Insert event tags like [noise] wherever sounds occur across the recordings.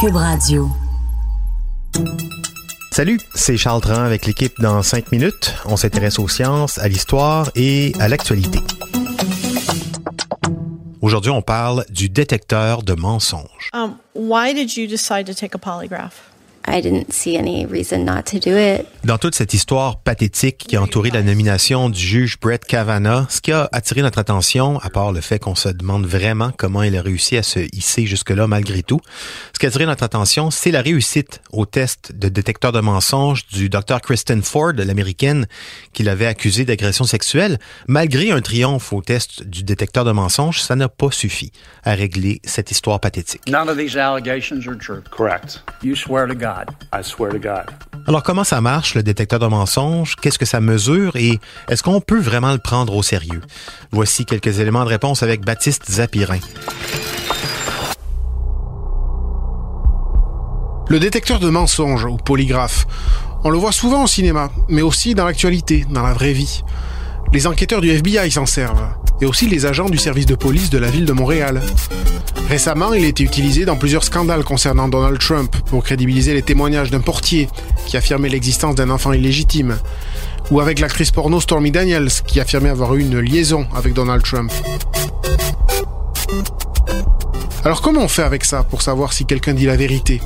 Cube Radio. Salut, c'est Charles Tran avec l'équipe dans 5 minutes. On s'intéresse aux sciences, à l'histoire et à l'actualité. Aujourd'hui, on parle du détecteur de mensonges. Um, why did you decide to take a polygraph? I didn't see any reason not to do it. Dans toute cette histoire pathétique qui a entouré la nomination du juge Brett Kavanaugh, ce qui a attiré notre attention, à part le fait qu'on se demande vraiment comment il a réussi à se hisser jusque-là malgré tout, ce qui a attiré notre attention, c'est la réussite au test de détecteur de mensonges du Dr. Kristen Ford, l'américaine, qui l'avait accusé d'agression sexuelle. Malgré un triomphe au test du détecteur de mensonges, ça n'a pas suffi à régler cette histoire pathétique. None of these allegations are true. Correct. You swear to God. I swear to God. Alors, comment ça marche, le détecteur de mensonges? Qu'est-ce que ça mesure? Et est-ce qu'on peut vraiment le prendre au sérieux? Voici quelques éléments de réponse avec Baptiste Zapirin. Le détecteur de mensonges ou polygraphe, on le voit souvent au cinéma, mais aussi dans l'actualité, dans la vraie vie. Les enquêteurs du FBI s'en servent, et aussi les agents du service de police de la ville de Montréal. Récemment, il a été utilisé dans plusieurs scandales concernant Donald Trump pour crédibiliser les témoignages d'un portier qui affirmait l'existence d'un enfant illégitime, ou avec l'actrice porno Stormy Daniels qui affirmait avoir eu une liaison avec Donald Trump. Alors comment on fait avec ça pour savoir si quelqu'un dit la vérité?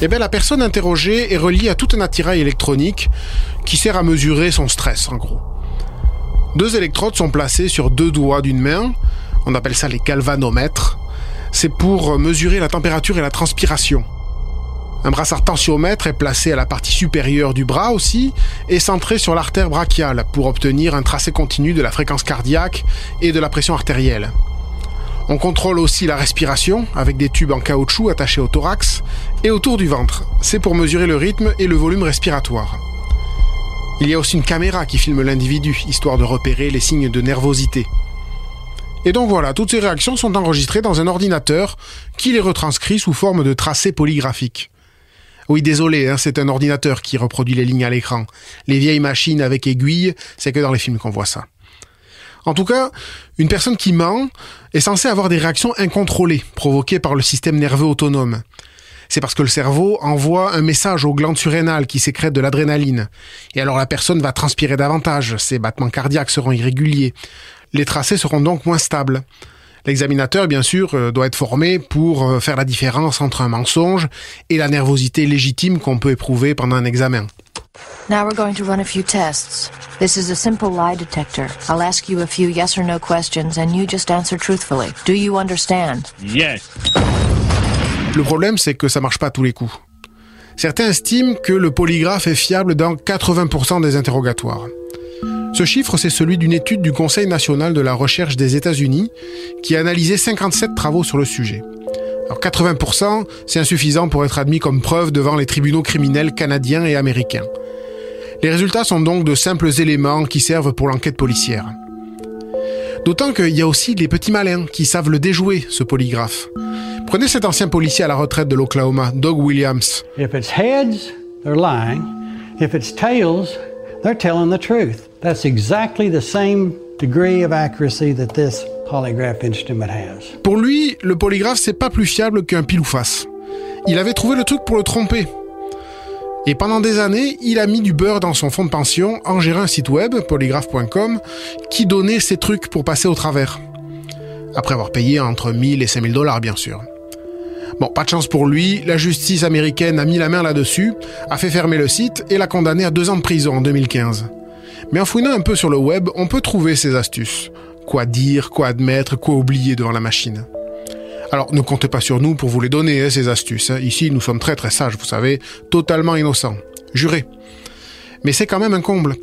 Eh bien la personne interrogée est reliée à tout un attirail électronique qui sert à mesurer son stress en gros. Deux électrodes sont placées sur deux doigts d'une main, on appelle ça les galvanomètres. C'est pour mesurer la température et la transpiration. Un brassard tensiomètre est placé à la partie supérieure du bras aussi et centré sur l'artère brachiale pour obtenir un tracé continu de la fréquence cardiaque et de la pression artérielle. On contrôle aussi la respiration avec des tubes en caoutchouc attachés au thorax et autour du ventre. C'est pour mesurer le rythme et le volume respiratoire. Il y a aussi une caméra qui filme l'individu, histoire de repérer les signes de nervosité. Et donc voilà, toutes ces réactions sont enregistrées dans un ordinateur qui les retranscrit sous forme de tracés polygraphiques. Oui, désolé, hein, c'est un ordinateur qui reproduit les lignes à l'écran. Les vieilles machines avec aiguilles, c'est que dans les films qu'on voit ça. En tout cas, une personne qui ment est censée avoir des réactions incontrôlées, provoquées par le système nerveux autonome c'est parce que le cerveau envoie un message aux glandes surrénales qui sécrètent de l'adrénaline. Et alors la personne va transpirer davantage, ses battements cardiaques seront irréguliers. Les tracés seront donc moins stables. L'examinateur, bien sûr, euh, doit être formé pour euh, faire la différence entre un mensonge et la nervosité légitime qu'on peut éprouver pendant un examen. Now we're going to run a few tests. This is a simple lie detector. I'll ask you a few yes or no questions and you just answer truthfully. Do you understand? Yes. Le problème, c'est que ça marche pas tous les coups. Certains estiment que le polygraphe est fiable dans 80% des interrogatoires. Ce chiffre, c'est celui d'une étude du Conseil national de la recherche des États-Unis qui a analysé 57 travaux sur le sujet. Alors 80%, c'est insuffisant pour être admis comme preuve devant les tribunaux criminels canadiens et américains. Les résultats sont donc de simples éléments qui servent pour l'enquête policière. D'autant qu'il y a aussi les petits malins qui savent le déjouer, ce polygraphe. Prenez cet ancien policier à la retraite de l'Oklahoma, Doug Williams. If it's heads, they're lying. If it's tails, they're telling the truth. That's exactly the same degree of accuracy that this polygraph instrument has. Pour lui, le polygraphe c'est pas plus fiable qu'un pile ou face. Il avait trouvé le truc pour le tromper. Et pendant des années, il a mis du beurre dans son fonds de pension en gérant un site web, polygraphe.com, qui donnait ces trucs pour passer au travers. Après avoir payé entre 1000 et 5000 dollars, bien sûr. Bon, pas de chance pour lui, la justice américaine a mis la main là-dessus, a fait fermer le site et l'a condamné à deux ans de prison en 2015. Mais en fouinant un peu sur le web, on peut trouver ces astuces. Quoi dire, quoi admettre, quoi oublier devant la machine. Alors ne comptez pas sur nous pour vous les donner, hein, ces astuces. Hein. Ici, nous sommes très très sages, vous savez, totalement innocents. Juré. Mais c'est quand même un comble.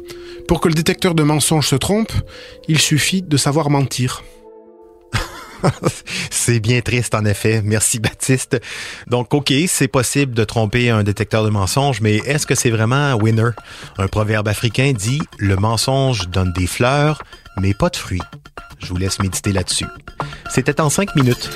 Pour que le détecteur de mensonges se trompe, il suffit de savoir mentir. [laughs] c'est bien triste, en effet. Merci, Baptiste. Donc, OK, c'est possible de tromper un détecteur de mensonges, mais est-ce que c'est vraiment winner? Un proverbe africain dit « Le mensonge donne des fleurs, mais pas de fruits ». Je vous laisse méditer là-dessus. C'était en cinq minutes.